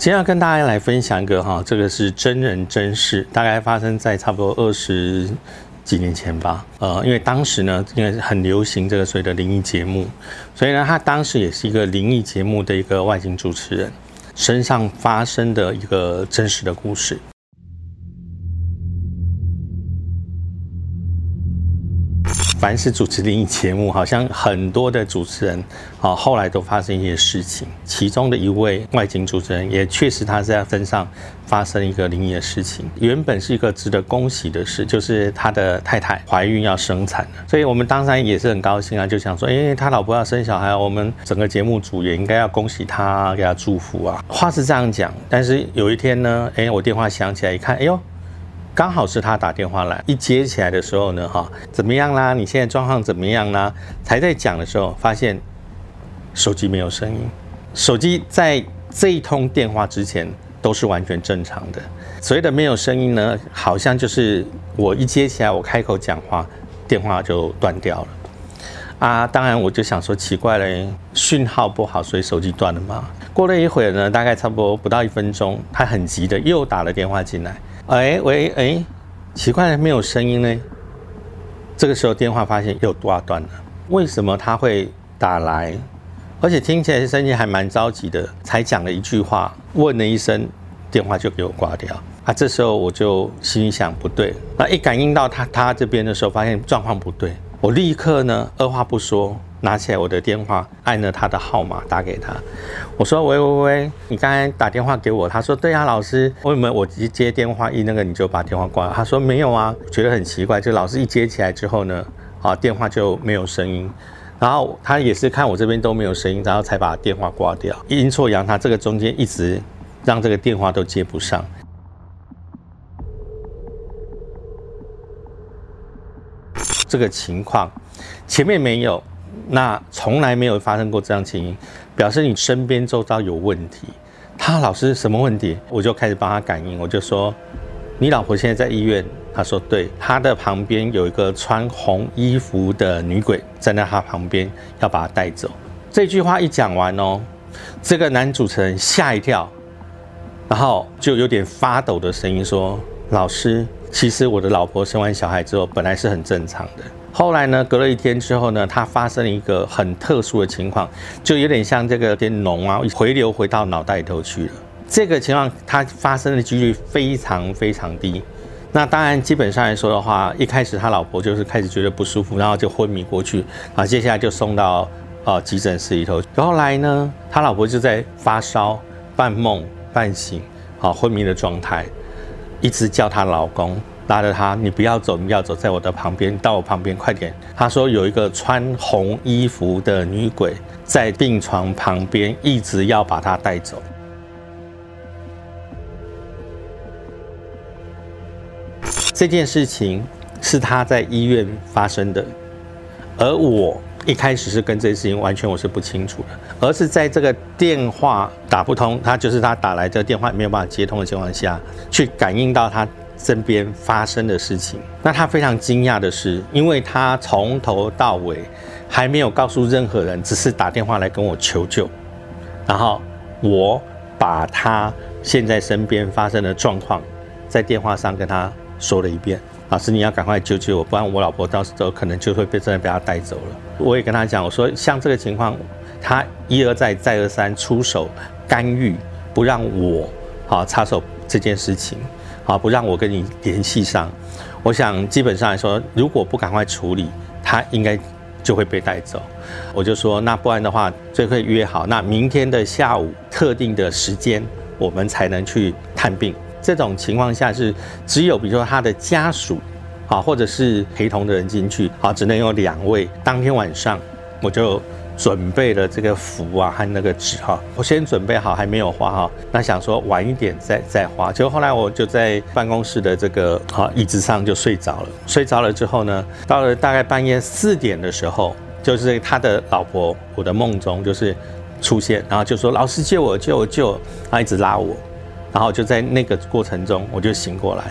今天要跟大家来分享一个哈，这个是真人真事，大概发生在差不多二十几年前吧。呃，因为当时呢，因为很流行这个所谓的灵异节目，所以呢，他当时也是一个灵异节目的一个外景主持人身上发生的一个真实的故事。凡是主持灵异节目，好像很多的主持人，啊，后来都发生一些事情。其中的一位外景主持人，也确实他在身上发生一个灵异的事情。原本是一个值得恭喜的事，就是他的太太怀孕要生产了，所以我们当然也是很高兴啊，就想说，哎，他老婆要生小孩，我们整个节目组也应该要恭喜他，给他祝福啊。话是这样讲，但是有一天呢，哎，我电话响起来一看，哎呦。刚好是他打电话来，一接起来的时候呢，哈，怎么样啦？你现在状况怎么样啦？才在讲的时候，发现手机没有声音。手机在这一通电话之前都是完全正常的。所谓的没有声音呢，好像就是我一接起来，我开口讲话，电话就断掉了。啊，当然我就想说奇怪嘞，讯号不好，所以手机断了吗？过了一会儿呢，大概差不多不到一分钟，他很急的又打了电话进来。哎喂哎，奇怪，没有声音呢。这个时候电话发现又挂断了。为什么他会打来？而且听起来声音还蛮着急的，才讲了一句话，问了一声，电话就给我挂掉。啊，这时候我就心想不对。那一感应到他他这边的时候，发现状况不对，我立刻呢二话不说。拿起来我的电话，按了他的号码打给他。我说：“喂喂喂，你刚才打电话给我。”他说：“对啊，老师，为什么我一接电话一那个你就把电话挂了？”他说：“没有啊，觉得很奇怪，就老师一接起来之后呢，啊电话就没有声音。然后他也是看我这边都没有声音，然后才把电话挂掉。阴错阳差，这个中间一直让这个电话都接不上。这个情况前面没有。”那从来没有发生过这样情形，表示你身边周遭有问题。他老师什么问题？我就开始帮他感应，我就说：“你老婆现在在医院。”他说：“对，他的旁边有一个穿红衣服的女鬼站在他旁边，要把他带走。”这句话一讲完哦，这个男主持人吓一跳，然后就有点发抖的声音说：“老师，其实我的老婆生完小孩之后，本来是很正常的。”后来呢？隔了一天之后呢？她发生了一个很特殊的情况，就有点像这个点脓啊，回流回到脑袋里头去了。这个情况它发生的几率非常非常低。那当然，基本上来说的话，一开始他老婆就是开始觉得不舒服，然后就昏迷过去，啊，接下来就送到呃急诊室里头。后来呢，他老婆就在发烧、半梦半醒、啊昏迷的状态，一直叫她老公。拉着他，你不要走，你要走在我的旁边，到我旁边，快点。他说有一个穿红衣服的女鬼在病床旁边，一直要把他带走。这件事情是他在医院发生的，而我一开始是跟这件事情完全我是不清楚的，而是在这个电话打不通，他就是他打来这个电话没有办法接通的情况下去感应到他。身边发生的事情，那他非常惊讶的是，因为他从头到尾还没有告诉任何人，只是打电话来跟我求救，然后我把他现在身边发生的状况在电话上跟他说了一遍。老师，你要赶快救救我，不然我老婆到时候可能就会被真的被他带走了。我也跟他讲，我说像这个情况，他一而再再而三出手干预，不让我好插手这件事情。好，不让我跟你联系上，我想基本上来说，如果不赶快处理，他应该就会被带走。我就说，那不然的话，最会约好，那明天的下午特定的时间，我们才能去探病。这种情况下是只有比如说他的家属，啊，或者是陪同的人进去，啊，只能有两位。当天晚上我就。准备了这个符啊和那个纸哈，我先准备好，还没有画哈。那想说晚一点再再画，结果后来我就在办公室的这个啊椅子上就睡着了。睡着了之后呢，到了大概半夜四点的时候，就是他的老婆我的梦中就是出现，然后就说老师救我救我救，他一直拉我，然后就在那个过程中我就醒过来。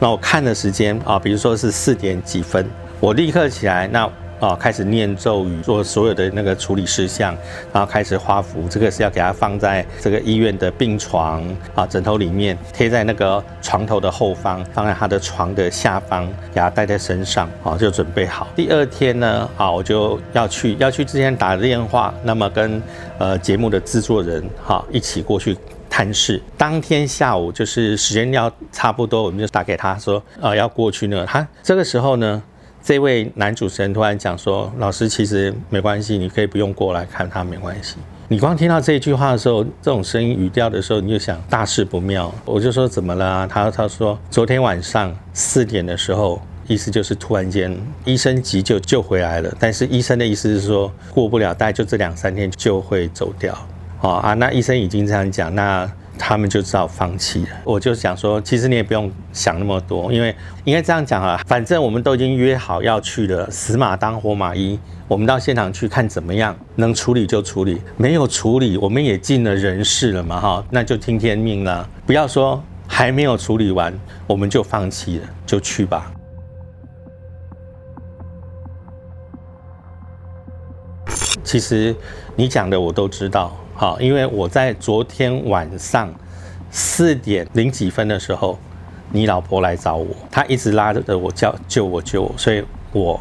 那我看的时间啊，比如说是四点几分，我立刻起来那。啊，开始念咒语，做所有的那个处理事项，然后开始画符。这个是要给他放在这个医院的病床啊枕头里面，贴在那个床头的后方，放在他的床的下方，给他带在身上啊，就准备好。第二天呢，啊，我就要去，要去之前打电话，那么跟呃节目的制作人哈一起过去。探视当天下午就是时间要差不多，我们就打给他说，呃，要过去呢。他这个时候呢，这位男主持人突然讲说，老师其实没关系，你可以不用过来看他，没关系。你光听到这句话的时候，这种声音语调的时候，你就想大事不妙。我就说怎么了？他他说昨天晚上四点的时候，意思就是突然间医生急救救回来了，但是医生的意思是说过不了，大概就这两三天就会走掉。哦啊，那医生已经这样讲，那他们就知道放弃了。我就想说，其实你也不用想那么多，因为应该这样讲啊，反正我们都已经约好要去了，死马当活马医，我们到现场去看怎么样，能处理就处理，没有处理，我们也尽了人事了嘛，哈，那就听天命了。不要说还没有处理完，我们就放弃了，就去吧。其实你讲的我都知道。好，因为我在昨天晚上四点零几分的时候，你老婆来找我，她一直拉着我叫救我救我，所以我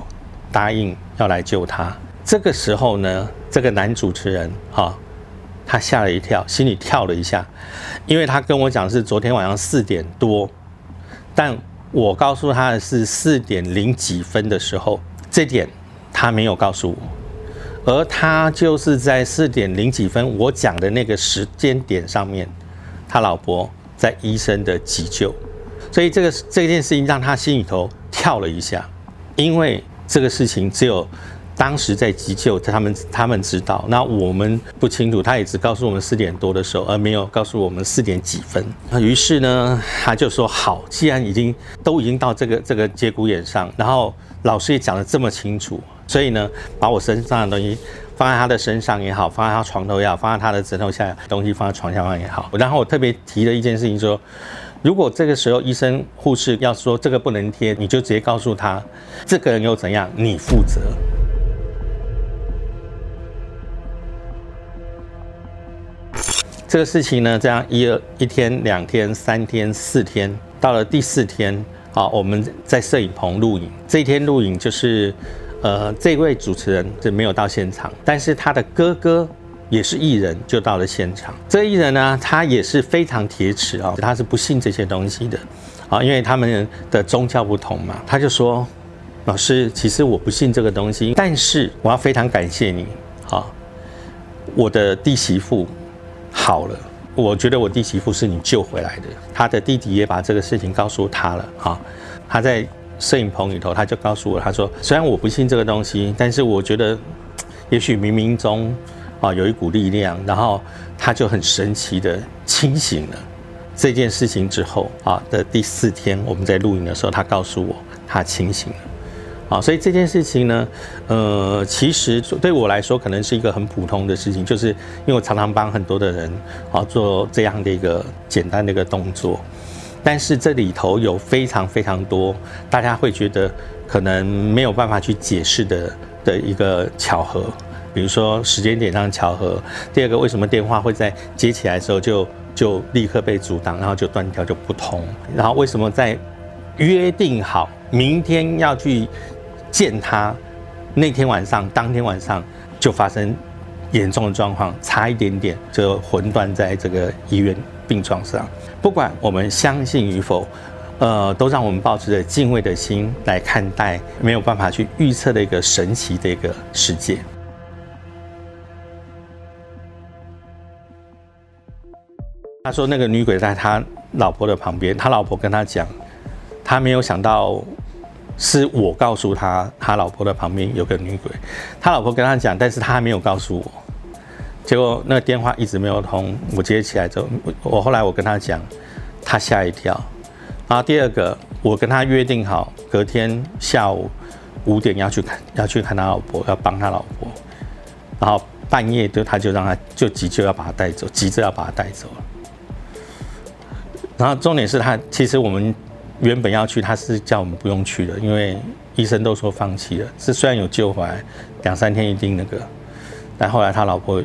答应要来救她。这个时候呢，这个男主持人哈，他吓了一跳，心里跳了一下，因为他跟我讲是昨天晚上四点多，但我告诉他的是四点零几分的时候，这点他没有告诉我。而他就是在四点零几分我讲的那个时间点上面，他老婆在医生的急救，所以这个这件事情让他心里头跳了一下，因为这个事情只有当时在急救，他们他们知道，那我们不清楚，他也只告诉我们四点多的时候，而没有告诉我们四点几分。那于是呢，他就说好，既然已经都已经到这个这个节骨眼上，然后老师也讲得这么清楚。所以呢，把我身上的东西放在他的身上也好，放在他床头也好，放在他的枕头下东西放在床下方也好。然后我特别提了一件事情说，如果这个时候医生护士要说这个不能贴，你就直接告诉他，这个人又怎样，你负责。这个事情呢，这样一、二、一天、两天、三天、四天，到了第四天，好，我们在摄影棚录影。这一天录影就是。呃，这位主持人是没有到现场，但是他的哥哥也是艺人，就到了现场。这艺人呢，他也是非常铁齿啊，他是不信这些东西的啊，因为他们的宗教不同嘛。他就说：“老师，其实我不信这个东西，但是我要非常感谢你啊，我的弟媳妇好了，我觉得我弟媳妇是你救回来的。他的弟弟也把这个事情告诉他了啊，他在。”摄影棚里头，他就告诉我，他说：“虽然我不信这个东西，但是我觉得，也许冥冥中啊有一股力量。”然后他就很神奇的清醒了。这件事情之后啊的第四天，我们在录影的时候，他告诉我他清醒了。啊，所以这件事情呢，呃，其实对我来说可能是一个很普通的事情，就是因为我常常帮很多的人啊做这样的一个简单的一个动作。但是这里头有非常非常多，大家会觉得可能没有办法去解释的的一个巧合，比如说时间点上巧合。第二个，为什么电话会在接起来的时候就就立刻被阻挡，然后就断掉就不通？然后为什么在约定好明天要去见他那天晚上，当天晚上就发生严重的状况，差一点点就魂断在这个医院病床上？不管我们相信与否，呃，都让我们抱持着敬畏的心来看待没有办法去预测的一个神奇的一个世界。他说，那个女鬼在他老婆的旁边，他老婆跟他讲，他没有想到是我告诉他，他老婆的旁边有个女鬼。他老婆跟他讲，但是他还没有告诉我。结果那个电话一直没有通，我接起来之后，我后来我跟他讲，他吓一跳。然后第二个，我跟他约定好，隔天下午五点要去看，要去看他老婆，要帮他老婆。然后半夜就他就让他就急救要把他带走，急着要把他带走了。然后重点是他其实我们原本要去，他是叫我们不用去的，因为医生都说放弃了，是虽然有救回来，两三天一定那个，但后来他老婆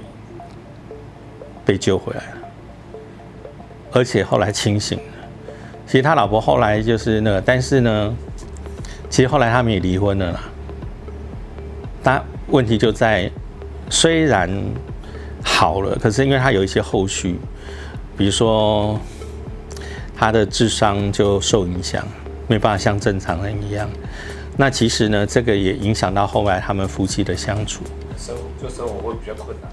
被救回来了，而且后来清醒了。其实他老婆后来就是那个，但是呢，其实后来他们也离婚了啦。但问题就在，虽然好了，可是因为他有一些后续，比如说他的智商就受影响，没办法像正常人一样。那其实呢，这个也影响到后来他们夫妻的相处。生就生活会比较困难。